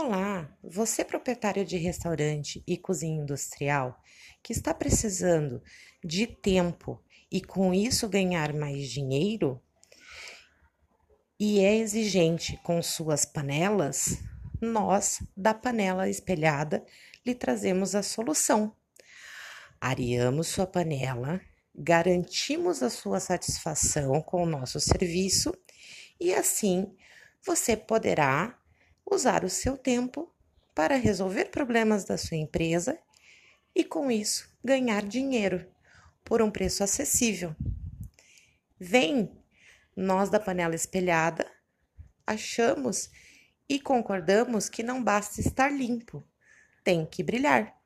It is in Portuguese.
Olá, você proprietário de restaurante e cozinha industrial que está precisando de tempo e com isso ganhar mais dinheiro e é exigente com suas panelas, nós da panela espelhada lhe trazemos a solução. Areamos sua panela, garantimos a sua satisfação com o nosso serviço e assim você poderá usar o seu tempo para resolver problemas da sua empresa e, com isso, ganhar dinheiro por um preço acessível. Vem, nós da panela espelhada achamos e concordamos que não basta estar limpo, tem que brilhar.